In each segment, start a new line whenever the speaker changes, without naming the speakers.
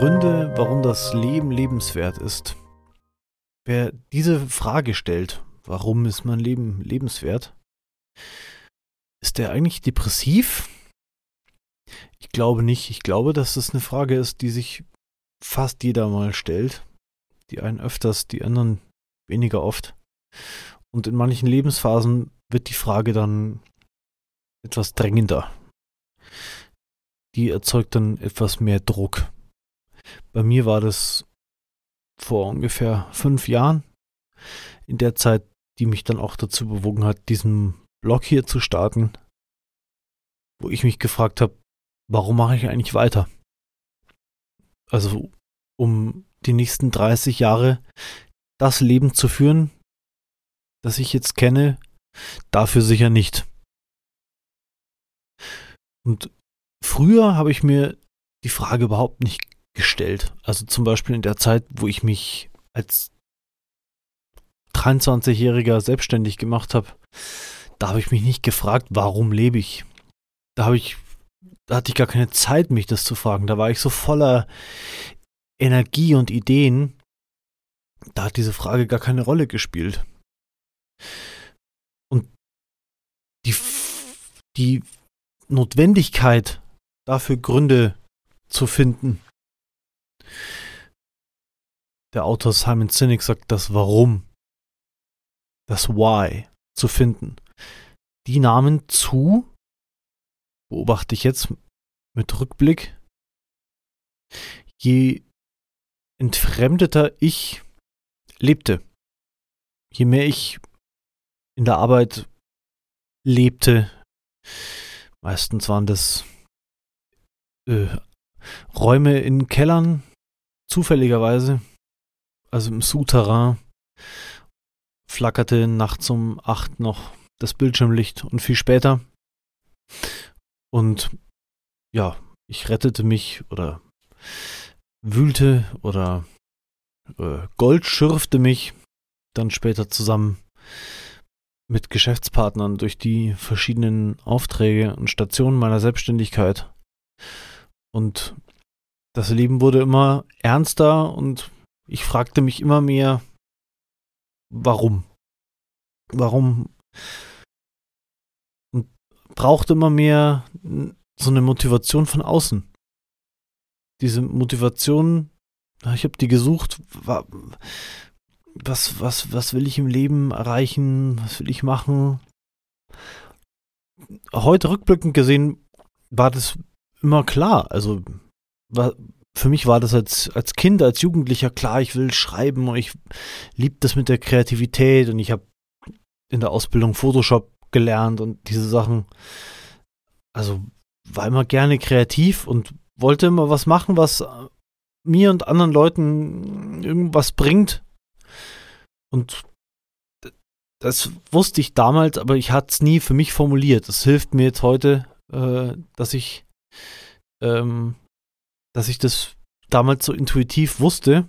Gründe, warum das Leben lebenswert ist. Wer diese Frage stellt, warum ist mein Leben lebenswert, ist der eigentlich depressiv? Ich glaube nicht. Ich glaube, dass das eine Frage ist, die sich fast jeder mal stellt. Die einen öfters, die anderen weniger oft. Und in manchen Lebensphasen wird die Frage dann etwas drängender. Die erzeugt dann etwas mehr Druck. Bei mir war das vor ungefähr fünf Jahren. In der Zeit, die mich dann auch dazu bewogen hat, diesen Blog hier zu starten, wo ich mich gefragt habe, warum mache ich eigentlich weiter? Also um die nächsten 30 Jahre das Leben zu führen, das ich jetzt kenne, dafür sicher nicht. Und früher habe ich mir die Frage überhaupt nicht gestellt. Also zum Beispiel in der Zeit, wo ich mich als 23-Jähriger selbstständig gemacht habe, da habe ich mich nicht gefragt, warum lebe ich. Da habe ich, da hatte ich gar keine Zeit, mich das zu fragen. Da war ich so voller Energie und Ideen. Da hat diese Frage gar keine Rolle gespielt. Und die, die Notwendigkeit, dafür Gründe zu finden. Der Autor Simon Sinek sagt das Warum, das Why zu finden. Die nahmen zu, beobachte ich jetzt mit Rückblick, je entfremdeter ich lebte, je mehr ich in der Arbeit lebte, meistens waren das äh, Räume in Kellern, zufälligerweise, also im Souterrain, flackerte nachts um acht noch das Bildschirmlicht und viel später. Und ja, ich rettete mich oder wühlte oder äh, Gold schürfte mich dann später zusammen mit Geschäftspartnern durch die verschiedenen Aufträge und Stationen meiner Selbstständigkeit. Und das Leben wurde immer ernster und ich fragte mich immer mehr, warum? Warum? Und brauchte immer mehr so eine Motivation von außen. Diese Motivation, ich habe die gesucht, was, was, was will ich im Leben erreichen, was will ich machen? Heute rückblickend gesehen war das immer klar. Also für mich war das als, als Kind, als Jugendlicher klar, ich will schreiben und ich liebe das mit der Kreativität und ich habe in der Ausbildung Photoshop gelernt und diese Sachen. Also war immer gerne kreativ und wollte immer was machen, was mir und anderen Leuten irgendwas bringt. Und das wusste ich damals, aber ich hatte es nie für mich formuliert. Das hilft mir jetzt heute, äh, dass ich ähm, dass ich das damals so intuitiv wusste.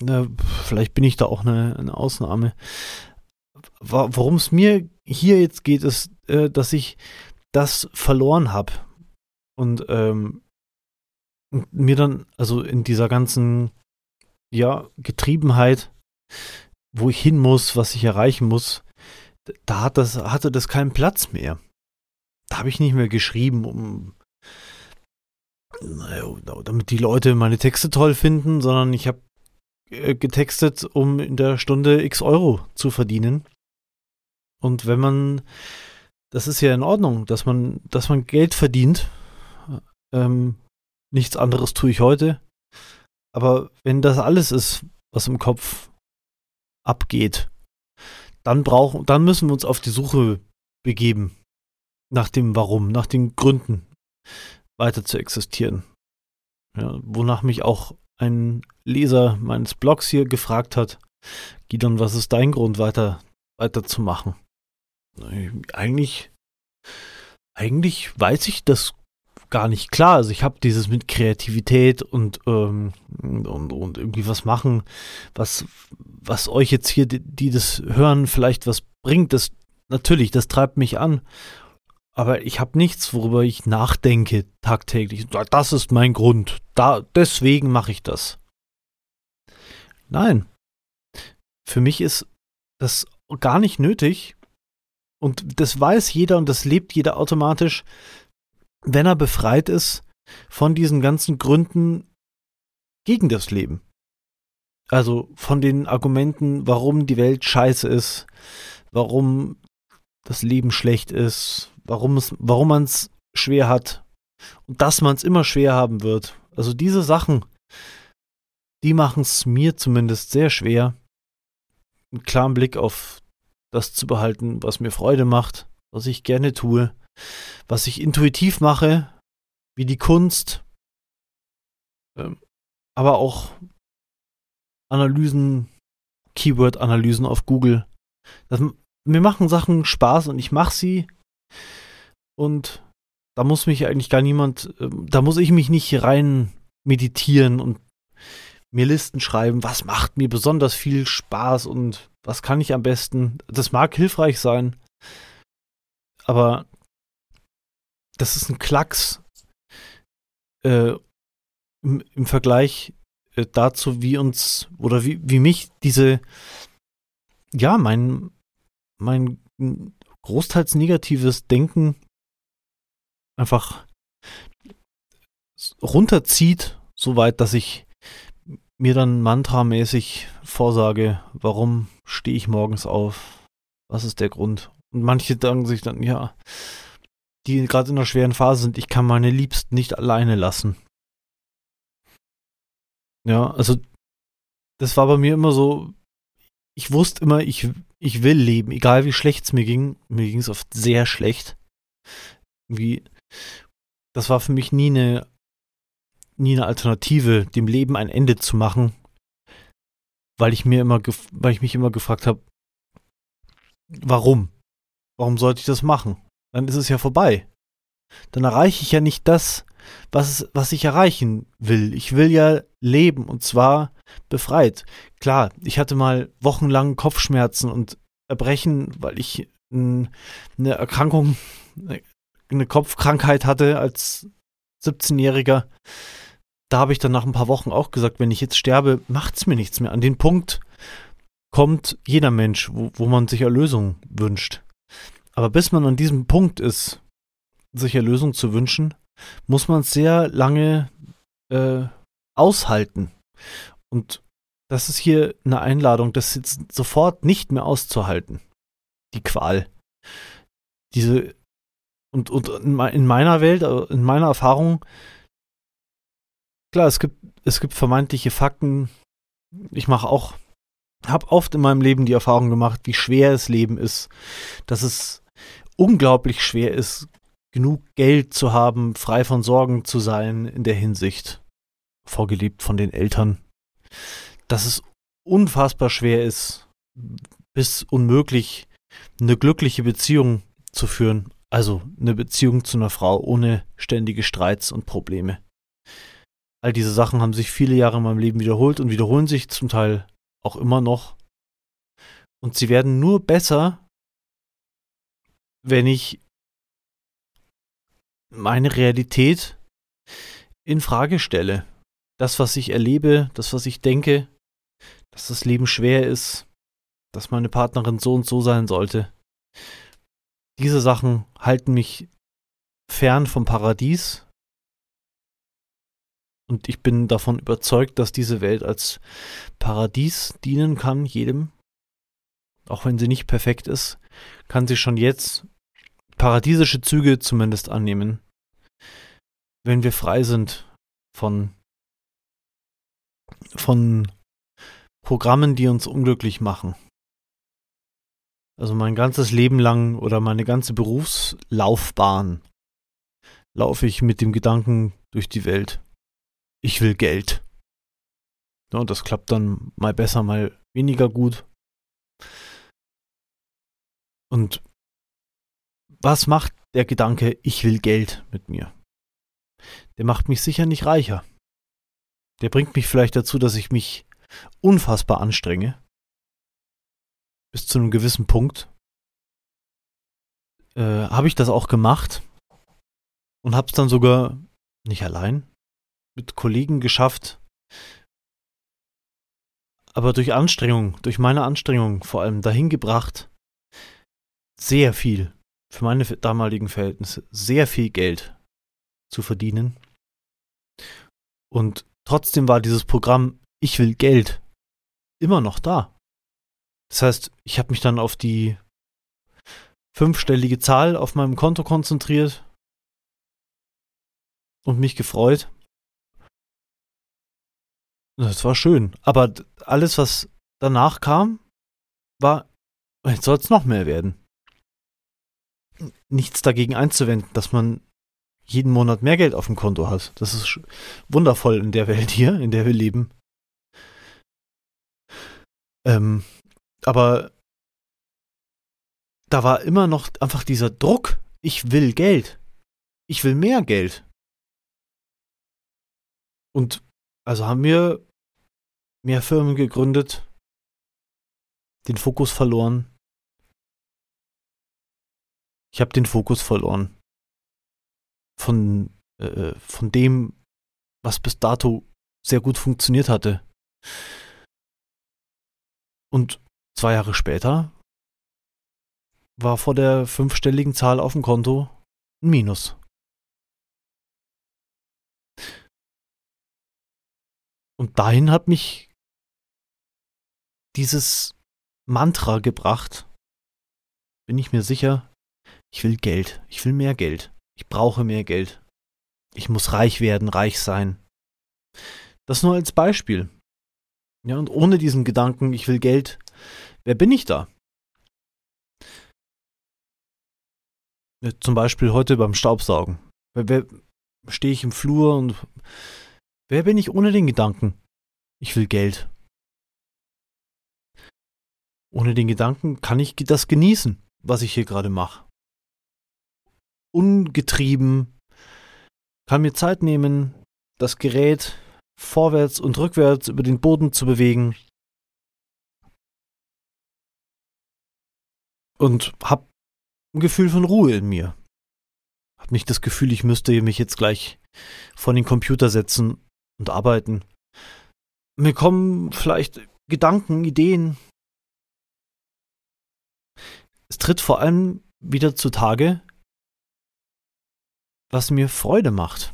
Äh, vielleicht bin ich da auch eine, eine Ausnahme. Worum es mir hier jetzt geht, ist, äh, dass ich das verloren habe. Und ähm, mir dann, also in dieser ganzen, ja, Getriebenheit, wo ich hin muss, was ich erreichen muss, da hat das, hatte das keinen Platz mehr. Da habe ich nicht mehr geschrieben, um damit die Leute meine Texte toll finden, sondern ich habe äh, getextet, um in der Stunde x Euro zu verdienen. Und wenn man, das ist ja in Ordnung, dass man, dass man Geld verdient. Ähm, nichts anderes tue ich heute. Aber wenn das alles ist, was im Kopf abgeht, dann brauchen, dann müssen wir uns auf die Suche begeben nach dem Warum, nach den Gründen weiter zu existieren. Ja, wonach mich auch ein Leser meines Blogs hier gefragt hat, Gidon, was ist dein Grund, weiter, weiterzumachen? Eigentlich, eigentlich weiß ich das gar nicht klar. Also ich habe dieses mit Kreativität und, ähm, und, und irgendwie was machen, was, was euch jetzt hier, die, die das hören, vielleicht was bringt, das natürlich, das treibt mich an. Aber ich habe nichts, worüber ich nachdenke tagtäglich. Das ist mein Grund. Da, deswegen mache ich das. Nein. Für mich ist das gar nicht nötig. Und das weiß jeder und das lebt jeder automatisch, wenn er befreit ist von diesen ganzen Gründen gegen das Leben. Also von den Argumenten, warum die Welt scheiße ist, warum das Leben schlecht ist, warum warum man es schwer hat und dass man es immer schwer haben wird. Also diese Sachen, die machen es mir zumindest sehr schwer, einen klaren Blick auf das zu behalten, was mir Freude macht, was ich gerne tue, was ich intuitiv mache, wie die Kunst, ähm, aber auch Analysen, Keyword-Analysen auf Google. Das, mir machen Sachen Spaß und ich mache sie. Und da muss mich eigentlich gar niemand, ähm, da muss ich mich nicht rein meditieren und mir Listen schreiben, was macht mir besonders viel Spaß und was kann ich am besten. Das mag hilfreich sein, aber das ist ein Klacks äh, im, im, Vergleich äh, dazu, wie uns oder wie, wie mich diese, ja, mein, mein großteils negatives Denken einfach runterzieht, so weit, dass ich mir dann mantramäßig vorsage, warum stehe ich morgens auf? Was ist der Grund? Und manche sagen sich dann, ja, die gerade in einer schweren Phase sind, ich kann meine Liebsten nicht alleine lassen. Ja, also das war bei mir immer so, ich wusste immer, ich, ich will leben, egal wie schlecht es mir ging. Mir ging es oft sehr schlecht. Irgendwie, das war für mich nie eine, nie eine Alternative, dem Leben ein Ende zu machen, weil ich mir immer, weil ich mich immer gefragt habe, warum? Warum sollte ich das machen? Dann ist es ja vorbei. Dann erreiche ich ja nicht das, was, was ich erreichen will. Ich will ja leben und zwar befreit. Klar, ich hatte mal wochenlang Kopfschmerzen und Erbrechen, weil ich eine Erkrankung, eine Kopfkrankheit hatte als 17-Jähriger. Da habe ich dann nach ein paar Wochen auch gesagt, wenn ich jetzt sterbe, macht es mir nichts mehr. An den Punkt kommt jeder Mensch, wo, wo man sich Erlösung wünscht. Aber bis man an diesem Punkt ist, sich Erlösung zu wünschen, muss man sehr lange äh, aushalten. Und das ist hier eine Einladung, das jetzt sofort nicht mehr auszuhalten. Die Qual. Diese und, und in meiner Welt, äh, in meiner Erfahrung, klar, es gibt, es gibt vermeintliche Fakten. Ich mache auch, habe oft in meinem Leben die Erfahrung gemacht, wie schwer das Leben ist, dass es unglaublich schwer ist, genug Geld zu haben, frei von Sorgen zu sein in der Hinsicht, vorgelebt von den Eltern, dass es unfassbar schwer ist, bis unmöglich, eine glückliche Beziehung zu führen, also eine Beziehung zu einer Frau ohne ständige Streits und Probleme. All diese Sachen haben sich viele Jahre in meinem Leben wiederholt und wiederholen sich zum Teil auch immer noch. Und sie werden nur besser, wenn ich meine Realität in Frage stelle. Das, was ich erlebe, das, was ich denke, dass das Leben schwer ist, dass meine Partnerin so und so sein sollte. Diese Sachen halten mich fern vom Paradies. Und ich bin davon überzeugt, dass diese Welt als Paradies dienen kann, jedem. Auch wenn sie nicht perfekt ist, kann sie schon jetzt paradiesische Züge zumindest annehmen, wenn wir frei sind von, von Programmen, die uns unglücklich machen. Also mein ganzes Leben lang oder meine ganze Berufslaufbahn laufe ich mit dem Gedanken durch die Welt. Ich will Geld. Ja, und das klappt dann mal besser, mal weniger gut. Und was macht der Gedanke, ich will Geld mit mir? Der macht mich sicher nicht reicher. Der bringt mich vielleicht dazu, dass ich mich unfassbar anstrenge. Bis zu einem gewissen Punkt. äh, habe ich das auch gemacht und habe es dann sogar nicht allein mit Kollegen geschafft, aber durch Anstrengung, durch meine Anstrengung vor allem dahin gebracht, sehr viel für meine damaligen Verhältnisse sehr viel Geld zu verdienen. Und trotzdem war dieses Programm Ich will Geld immer noch da. Das heißt, ich habe mich dann auf die fünfstellige Zahl auf meinem Konto konzentriert und mich gefreut. Das war schön. Aber alles, was danach kam, war, jetzt soll es noch mehr werden. Nichts dagegen einzuwenden, dass man jeden Monat mehr Geld auf dem Konto hat. Das ist wundervoll in der Welt hier, in der wir leben. Ähm, aber da war immer noch einfach dieser Druck. Ich will Geld. Ich will mehr Geld. Und also haben wir mehr Firmen gegründet, den Fokus verloren. Ich habe den Fokus verloren von, äh, von dem, was bis dato sehr gut funktioniert hatte. Und zwei Jahre später war vor der fünfstelligen Zahl auf dem Konto ein Minus. Und dahin hat mich dieses Mantra gebracht, bin ich mir sicher, ich will Geld, ich will mehr Geld. Ich brauche mehr Geld. Ich muss reich werden, reich sein. Das nur als Beispiel. Ja, und ohne diesen Gedanken, ich will Geld, wer bin ich da? Ja, zum Beispiel heute beim Staubsaugen. Wer, wer stehe ich im Flur und wer bin ich ohne den Gedanken? Ich will Geld. Ohne den Gedanken kann ich das genießen, was ich hier gerade mache ungetrieben, kann mir Zeit nehmen, das Gerät vorwärts und rückwärts über den Boden zu bewegen und hab ein Gefühl von Ruhe in mir. Hab nicht das Gefühl, ich müsste mich jetzt gleich vor den Computer setzen und arbeiten. Mir kommen vielleicht Gedanken, Ideen. Es tritt vor allem wieder zutage, was mir Freude macht.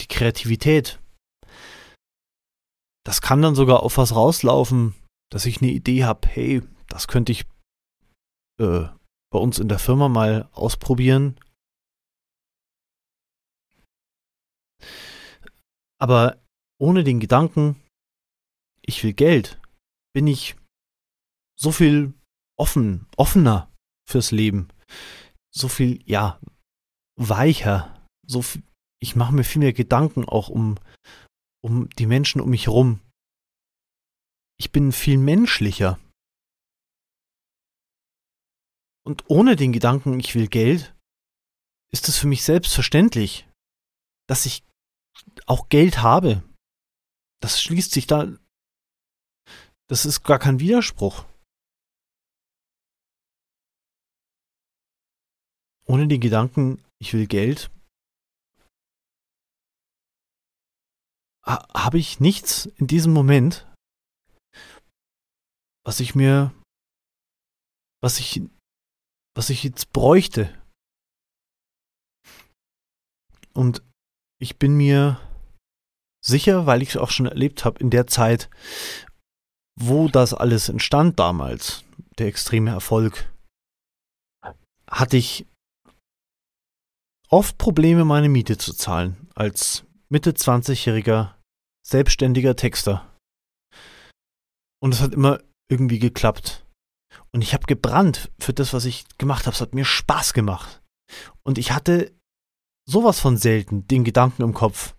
Die Kreativität. Das kann dann sogar auf was rauslaufen, dass ich eine Idee habe, hey, das könnte ich äh, bei uns in der Firma mal ausprobieren. Aber ohne den Gedanken, ich will Geld, bin ich so viel offen, offener fürs Leben so viel, ja, weicher. So viel, ich mache mir viel mehr Gedanken auch um, um die Menschen um mich herum. Ich bin viel menschlicher. Und ohne den Gedanken, ich will Geld, ist es für mich selbstverständlich, dass ich auch Geld habe. Das schließt sich da. Das ist gar kein Widerspruch. Ohne den Gedanken, ich will Geld, habe ich nichts in diesem Moment, was ich mir, was ich, was ich jetzt bräuchte. Und ich bin mir sicher, weil ich es auch schon erlebt habe in der Zeit, wo das alles entstand damals, der extreme Erfolg, hatte ich oft Probleme, meine Miete zu zahlen, als Mitte 20-jähriger selbstständiger Texter. Und es hat immer irgendwie geklappt. Und ich habe gebrannt für das, was ich gemacht habe. Es hat mir Spaß gemacht. Und ich hatte sowas von selten den Gedanken im Kopf.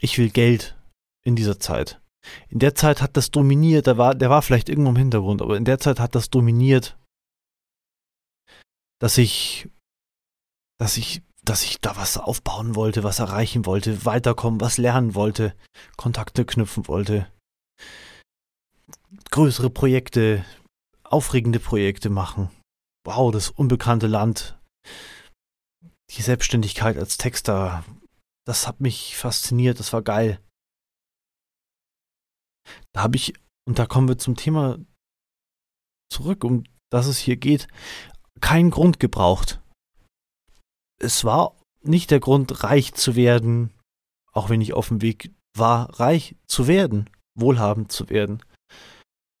Ich will Geld in dieser Zeit. In der Zeit hat das dominiert, der war, der war vielleicht irgendwo im Hintergrund, aber in der Zeit hat das dominiert, dass ich dass ich, dass ich da was aufbauen wollte, was erreichen wollte, weiterkommen, was lernen wollte, Kontakte knüpfen wollte, größere Projekte aufregende Projekte machen. Wow, das unbekannte Land. Die Selbstständigkeit als Texter. Das hat mich fasziniert, das war geil. Da habe ich, und da kommen wir zum Thema zurück, um das es hier geht, keinen Grund gebraucht. Es war nicht der Grund, reich zu werden, auch wenn ich auf dem Weg war, reich zu werden, wohlhabend zu werden.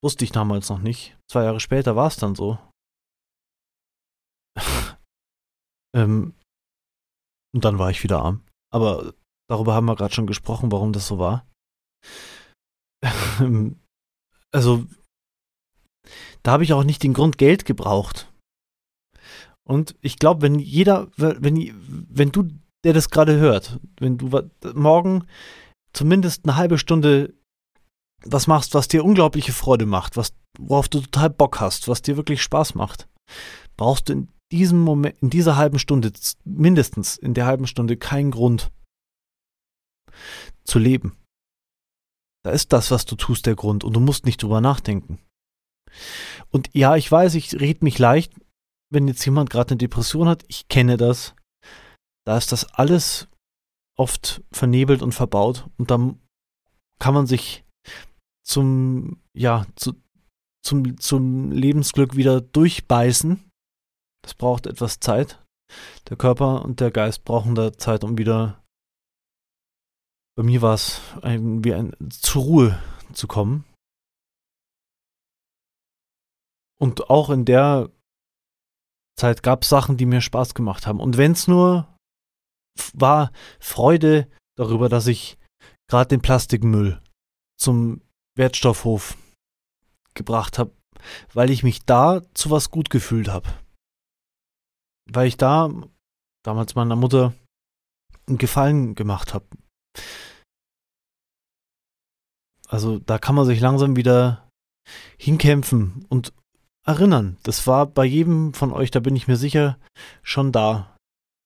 Wusste ich damals noch nicht. Zwei Jahre später war es dann so. ähm, und dann war ich wieder arm. Aber darüber haben wir gerade schon gesprochen, warum das so war. also, da habe ich auch nicht den Grund Geld gebraucht. Und ich glaube, wenn jeder, wenn, wenn du, der das gerade hört, wenn du morgen zumindest eine halbe Stunde was machst, was dir unglaubliche Freude macht, was, worauf du total Bock hast, was dir wirklich Spaß macht, brauchst du in diesem Moment, in dieser halben Stunde, mindestens in der halben Stunde keinen Grund zu leben. Da ist das, was du tust, der Grund und du musst nicht drüber nachdenken. Und ja, ich weiß, ich rede mich leicht, wenn jetzt jemand gerade eine Depression hat, ich kenne das. Da ist das alles oft vernebelt und verbaut und dann kann man sich zum, ja, zu, zum, zum Lebensglück wieder durchbeißen. Das braucht etwas Zeit. Der Körper und der Geist brauchen da Zeit, um wieder, bei mir war es wie ein, zur Ruhe zu kommen. Und auch in der Zeit gab es Sachen, die mir Spaß gemacht haben. Und wenn es nur war Freude darüber, dass ich gerade den Plastikmüll zum Wertstoffhof gebracht habe, weil ich mich da zu was gut gefühlt habe. Weil ich da damals meiner Mutter einen Gefallen gemacht habe. Also da kann man sich langsam wieder hinkämpfen und erinnern. Das war bei jedem von euch, da bin ich mir sicher, schon da.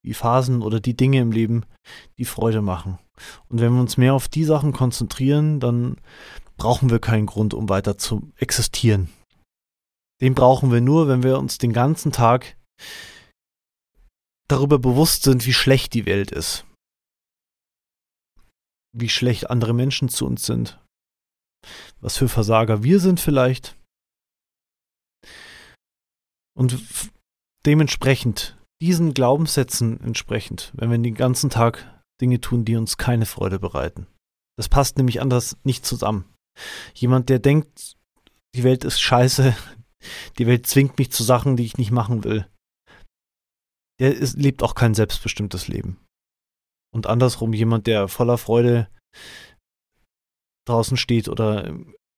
Die Phasen oder die Dinge im Leben, die Freude machen. Und wenn wir uns mehr auf die Sachen konzentrieren, dann brauchen wir keinen Grund, um weiter zu existieren. Den brauchen wir nur, wenn wir uns den ganzen Tag darüber bewusst sind, wie schlecht die Welt ist. Wie schlecht andere Menschen zu uns sind. Was für Versager wir sind vielleicht. Und dementsprechend, diesen Glaubenssätzen entsprechend, wenn wir den ganzen Tag Dinge tun, die uns keine Freude bereiten. Das passt nämlich anders nicht zusammen. Jemand, der denkt, die Welt ist scheiße, die Welt zwingt mich zu Sachen, die ich nicht machen will, der ist, lebt auch kein selbstbestimmtes Leben. Und andersrum, jemand, der voller Freude draußen steht oder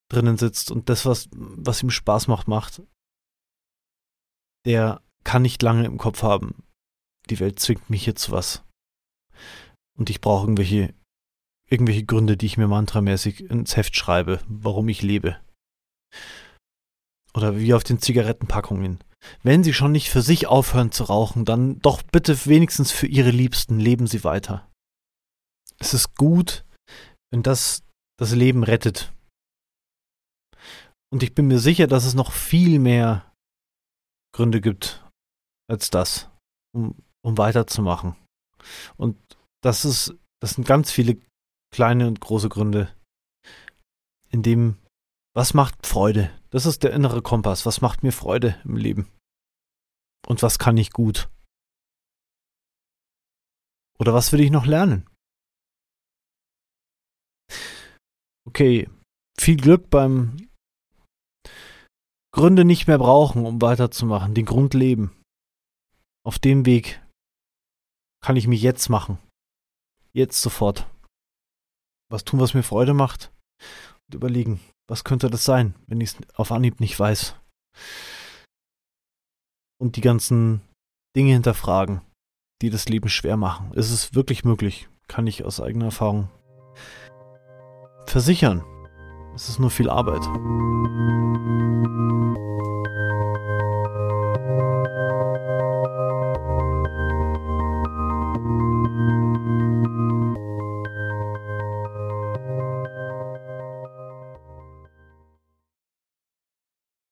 drinnen sitzt und das, was, was ihm Spaß macht, macht, der kann nicht lange im Kopf haben. Die Welt zwingt mich hier zu was. Und ich brauche irgendwelche irgendwelche Gründe, die ich mir mantramäßig ins Heft schreibe, warum ich lebe. Oder wie auf den Zigarettenpackungen. Wenn Sie schon nicht für sich aufhören zu rauchen, dann doch bitte wenigstens für Ihre Liebsten leben Sie weiter. Es ist gut, wenn das das Leben rettet. Und ich bin mir sicher, dass es noch viel mehr Gründe gibt als das, um, um weiterzumachen. Und das ist, das sind ganz viele kleine und große Gründe, in dem, was macht Freude? Das ist der innere Kompass. Was macht mir Freude im Leben? Und was kann ich gut? Oder was will ich noch lernen? Okay, viel Glück beim Gründe nicht mehr brauchen, um weiterzumachen, den Grund leben. Auf dem Weg kann ich mich jetzt machen. Jetzt sofort was tun, was mir Freude macht und überlegen, was könnte das sein, wenn ich es auf Anhieb nicht weiß. Und die ganzen Dinge hinterfragen, die das Leben schwer machen. Ist es wirklich möglich? Kann ich aus eigener Erfahrung versichern. Es ist nur viel Arbeit.